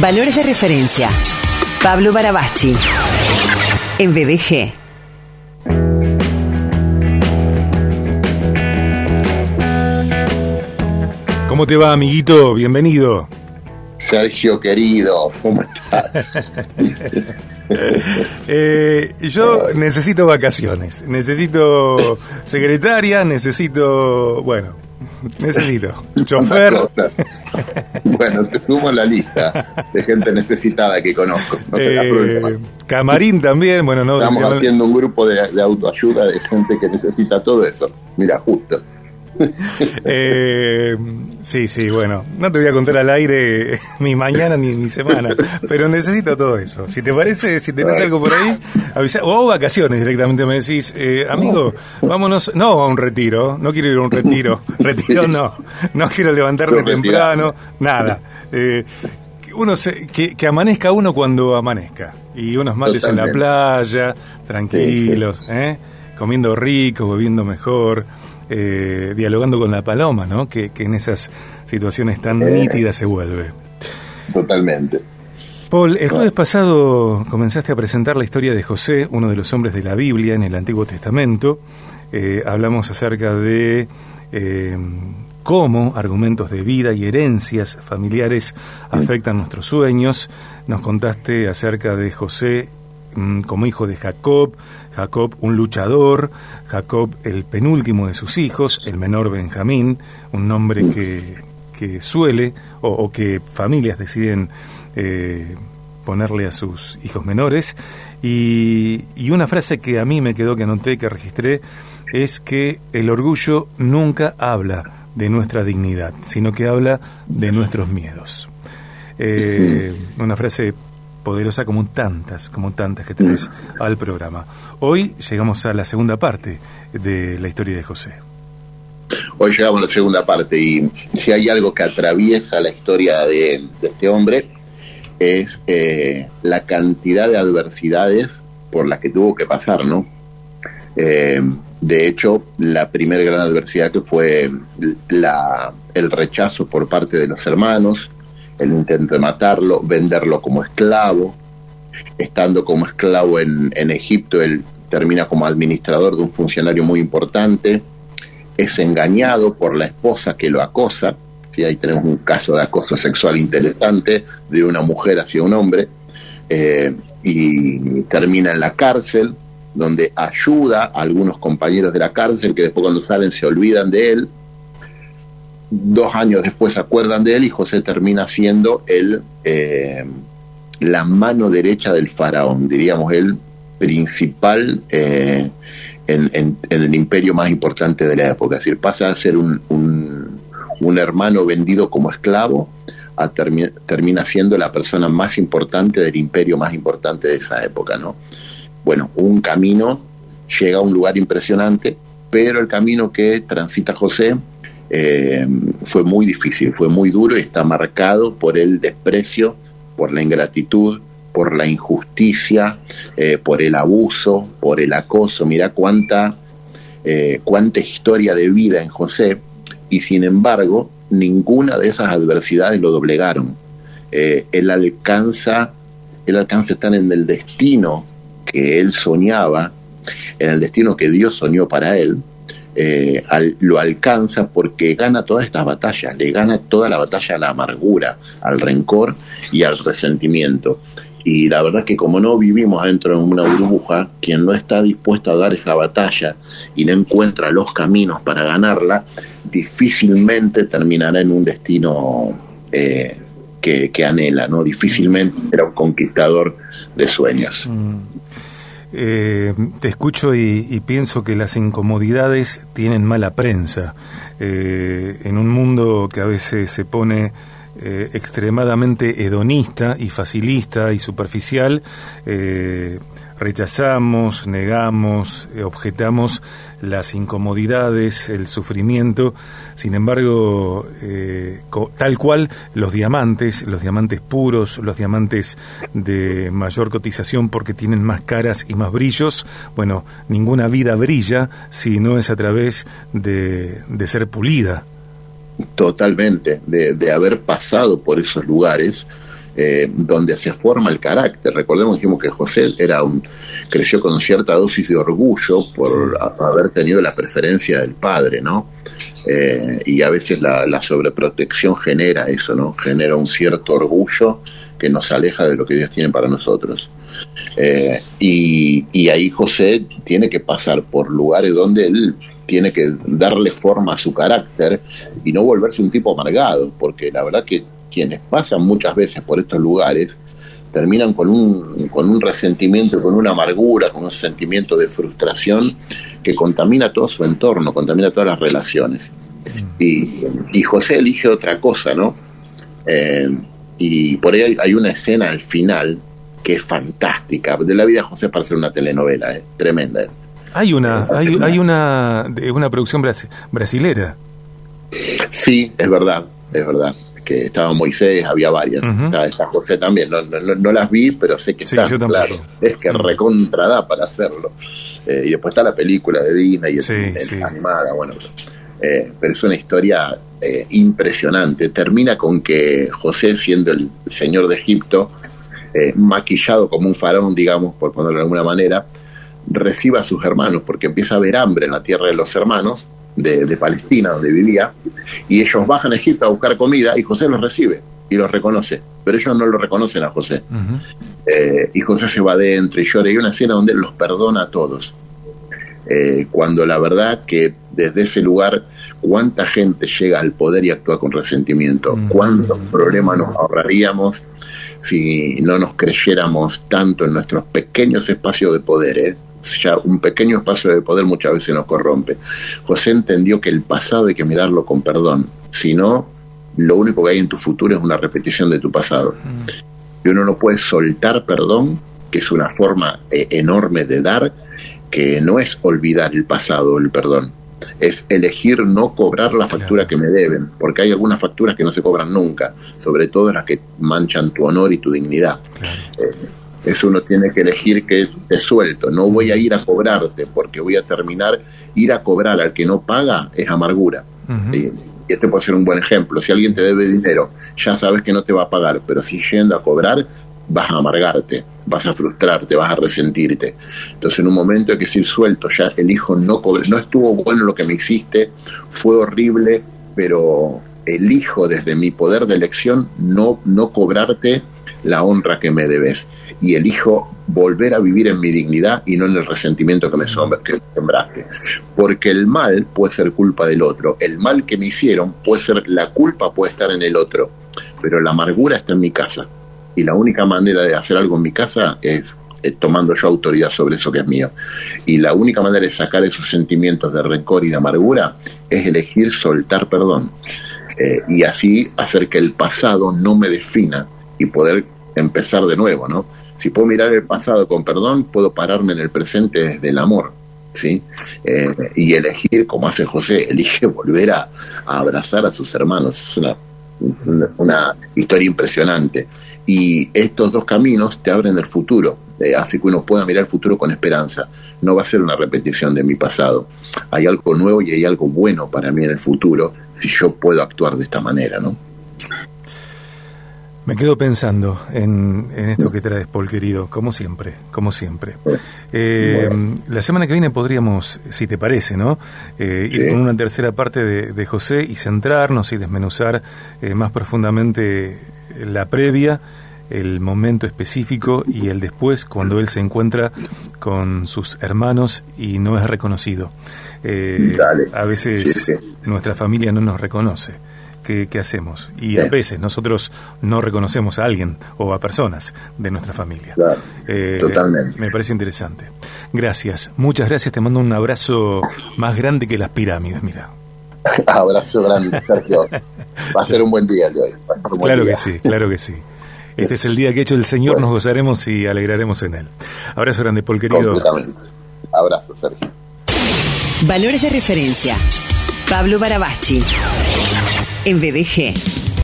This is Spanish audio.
Valores de referencia. Pablo Barabachi. En BDG. ¿Cómo te va, amiguito? Bienvenido. Sergio querido, ¿cómo estás? Eh, yo necesito vacaciones, necesito secretaria, necesito, bueno, necesito chofer. bueno, te sumo la lista de gente necesitada que conozco. Eh, camarín también, bueno, no. Estamos haciendo un grupo de, de autoayuda de gente que necesita todo eso. Mira, justo. Eh, sí, sí, bueno, no te voy a contar al aire mi mañana ni mi semana, pero necesito todo eso. Si te parece, si tenés algo por ahí, avisa, o vacaciones directamente me decís, eh, amigo, vámonos, no a un retiro, no quiero ir a un retiro, retiro no, no quiero levantarme temprano, nada. Eh, uno se, que, amanezca uno cuando amanezca y unos mates en la playa, tranquilos, ¿eh? comiendo rico, bebiendo mejor. Eh, dialogando con la paloma, ¿no? Que, en esas situaciones tan nítidas se vuelve. Totalmente. Paul, el jueves pasado comenzaste a presentar la historia de José, uno de los hombres de la Biblia en el Antiguo Testamento. Eh, hablamos acerca de eh, cómo argumentos de vida y herencias familiares afectan nuestros sueños. Nos contaste acerca de José como hijo de Jacob, Jacob un luchador, Jacob el penúltimo de sus hijos, el menor Benjamín, un nombre que, que suele o, que familias deciden eh, ponerle a sus hijos menores. Y, y una frase que a mí me quedó, que anoté, que registré, es que el orgullo nunca habla de nuestra dignidad, sino que habla de nuestros miedos. Eh, una frase poderosa como tantas, como tantas que tenés al programa. Hoy llegamos a la segunda parte de la historia de José. Hoy llegamos a la segunda parte y si hay algo que atraviesa la historia de, este hombre es eh, la cantidad de adversidades por las que tuvo que pasar, ¿no? Eh, de hecho, la primera gran adversidad que fue la, el rechazo por parte de los hermanos, el intento de matarlo, venderlo como esclavo. Estando como esclavo en, Egipto, él termina como administrador de un funcionario muy importante. Es engañado por la esposa que lo acosa. Y ahí tenemos un caso de acoso sexual interesante de una mujer hacia un hombre. Eh, y termina en la cárcel, donde ayuda a algunos compañeros de la cárcel que después cuando salen se olvidan de él dos años después se acuerdan de él y José termina siendo el, eh, la mano derecha del faraón, diríamos el principal eh, en, el imperio más importante de la época. Es decir, pasa a ser un, un, hermano vendido como esclavo, a termina siendo la persona más importante del imperio más importante de esa época. ¿no? Bueno, un camino llega a un lugar impresionante, pero el camino que transita José eh, fue muy difícil, fue muy duro y está marcado por el desprecio, por la ingratitud, por la injusticia, eh, por el abuso, por el acoso. Mira cuánta, eh, cuánta historia de vida en José y sin embargo ninguna de esas adversidades lo doblegaron. él alcanza, él alcanza estar en el destino que él soñaba, en el destino que Dios soñó para él, eh, lo alcanza porque gana todas estas batallas, le gana toda la batalla a la amargura, al rencor y al resentimiento. Y la verdad es que como no vivimos dentro de una burbuja, quien no está dispuesto a dar esa batalla y no encuentra los caminos para ganarla, difícilmente terminará en un destino eh, que, anhela, ¿no? Difícilmente será un conquistador de sueños. Mm. Eh, te escucho y, pienso que las incomodidades tienen mala prensa. Eh, en un mundo que a veces se pone eh, extremadamente hedonista y facilista y superficial, rechazamos, negamos, eh, objetamos las incomodidades, el sufrimiento. Sin embargo, eh, tal cual los diamantes, los diamantes puros, los diamantes de mayor cotización porque tienen más caras y más brillos, bueno, ninguna vida brilla si no es a través de, ser pulida. Totalmente, de, de haber pasado por esos lugares eh, donde se forma el carácter. Recordemos dijimos que José era un, creció con cierta dosis de orgullo por haber tenido la preferencia del padre, ¿no? Eh, y a veces la, sobreprotección genera eso, ¿no? Genera un cierto orgullo que nos aleja de lo que Dios tiene para nosotros. Eh, y, y ahí José tiene que pasar por lugares donde él tiene que darle forma a su carácter y no volverse un tipo amargado, porque la verdad que quienes pasan muchas veces por estos lugares terminan con un, con un resentimiento, con una amargura, con un sentimiento de frustración que contamina todo su entorno, contamina todas las relaciones. Mm. Y, José elige otra cosa, ¿no? Eh, y por ahí hay una escena al final que es fantástica. De la vida de José para ser una telenovela, ¿eh? tremenda. Hay una, eh, hay, hay una, una producción brasilera. Sí, es verdad, es verdad que estaba Moisés, había varias, estaba José también, no, no, las vi, pero sé que está, claro, es que recontra para hacerlo. Eh, y después está la película de Disney, y animada, bueno, eh, pero es una historia eh, impresionante. Termina con que José, siendo el señor de Egipto, maquillado como un faraón, digamos, por ponerlo de alguna manera, reciba a sus hermanos, porque empieza a haber hambre en la tierra de los hermanos, de, Palestina, donde vivía, y ellos bajan a Egipto a buscar comida y José los recibe y los reconoce, pero ellos no lo reconocen a José. Eh, y José se va adentro y llora. Hay una escena donde él los perdona a todos. Eh, cuando la verdad que desde ese lugar cuánta gente llega al poder y actúa con resentimiento, cuántos problemas nos ahorraríamos si no nos creyéramos tanto en nuestros pequeños espacios de poder. ¿eh? Ya un pequeño espacio de poder muchas veces nos corrompe. José entendió que el pasado hay que mirarlo con perdón, si no, lo único que hay en tu futuro es una repetición de tu pasado. Mm. Y uno no puede soltar perdón, que es una forma eh, enorme de dar, que no es olvidar el pasado, el perdón, es elegir no cobrar la factura que me deben, porque hay algunas facturas que no se cobran nunca, sobre todo las que manchan tu honor y tu dignidad. Eh, eso uno tiene que elegir que es suelto. No voy a ir a cobrarte porque voy a terminar. Ir a cobrar al que no paga es amargura. y este puede ser un buen ejemplo. Si alguien te debe dinero, ya sabes que no te va a pagar, pero si yendo a cobrar, vas a amargarte, vas a frustrarte, vas a resentirte. Entonces, en un momento hay que decir suelto, ya el hijo no cobre, no estuvo bueno lo que me hiciste, fue horrible, pero elijo desde mi poder de elección no, no cobrarte la honra que me debes y elijo volver a vivir en mi dignidad y no en el resentimiento que me sembraste. Porque el mal puede ser culpa del otro, el mal que me hicieron puede ser, la culpa puede estar en el otro, pero la amargura está en mi casa. Y la única manera de hacer algo en mi casa es tomando yo autoridad sobre eso que es mío. Y la única manera de sacar esos sentimientos de rencor y de amargura es elegir soltar perdón. Eh, y así hacer que el pasado no me defina y poder empezar de nuevo, ¿no? Si puedo mirar el pasado con perdón, puedo pararme en el presente desde el amor, ¿sí? Eh, y elegir, como hace José, elige volver a, abrazar a sus hermanos. Es una, una, historia impresionante. Y estos dos caminos te abren el futuro, eh, hace que uno pueda mirar el futuro con esperanza. No va a ser una repetición de mi pasado. Hay algo nuevo y hay algo bueno para mí en el futuro si yo puedo actuar de esta manera, ¿no? Me quedo pensando en, esto que traes, Paul, querido, como siempre, como siempre. Eh, la semana que viene podríamos, si te parece, ¿no? Eh, ir con una tercera parte de, José y centrarnos y desmenuzar eh, más profundamente la previa, el momento específico y el después, cuando él se encuentra con sus hermanos y no es reconocido. a veces nuestra familia no nos reconoce que, hacemos. Y a veces nosotros no reconocemos a alguien o a personas de nuestra familia. Eh, totalmente. Me parece interesante. Gracias, muchas gracias. Te mando un abrazo más grande que las pirámides, mira. abrazo grande, Sergio. Va a ser un buen día hoy. Claro que sí, claro que sí. Este es el día que ha hecho el Señor, nos gozaremos y alegraremos en él. Abrazo grande, Paul, querido. Abrazo, Sergio. Valores de referencia. Pablo Barabachi en BDG.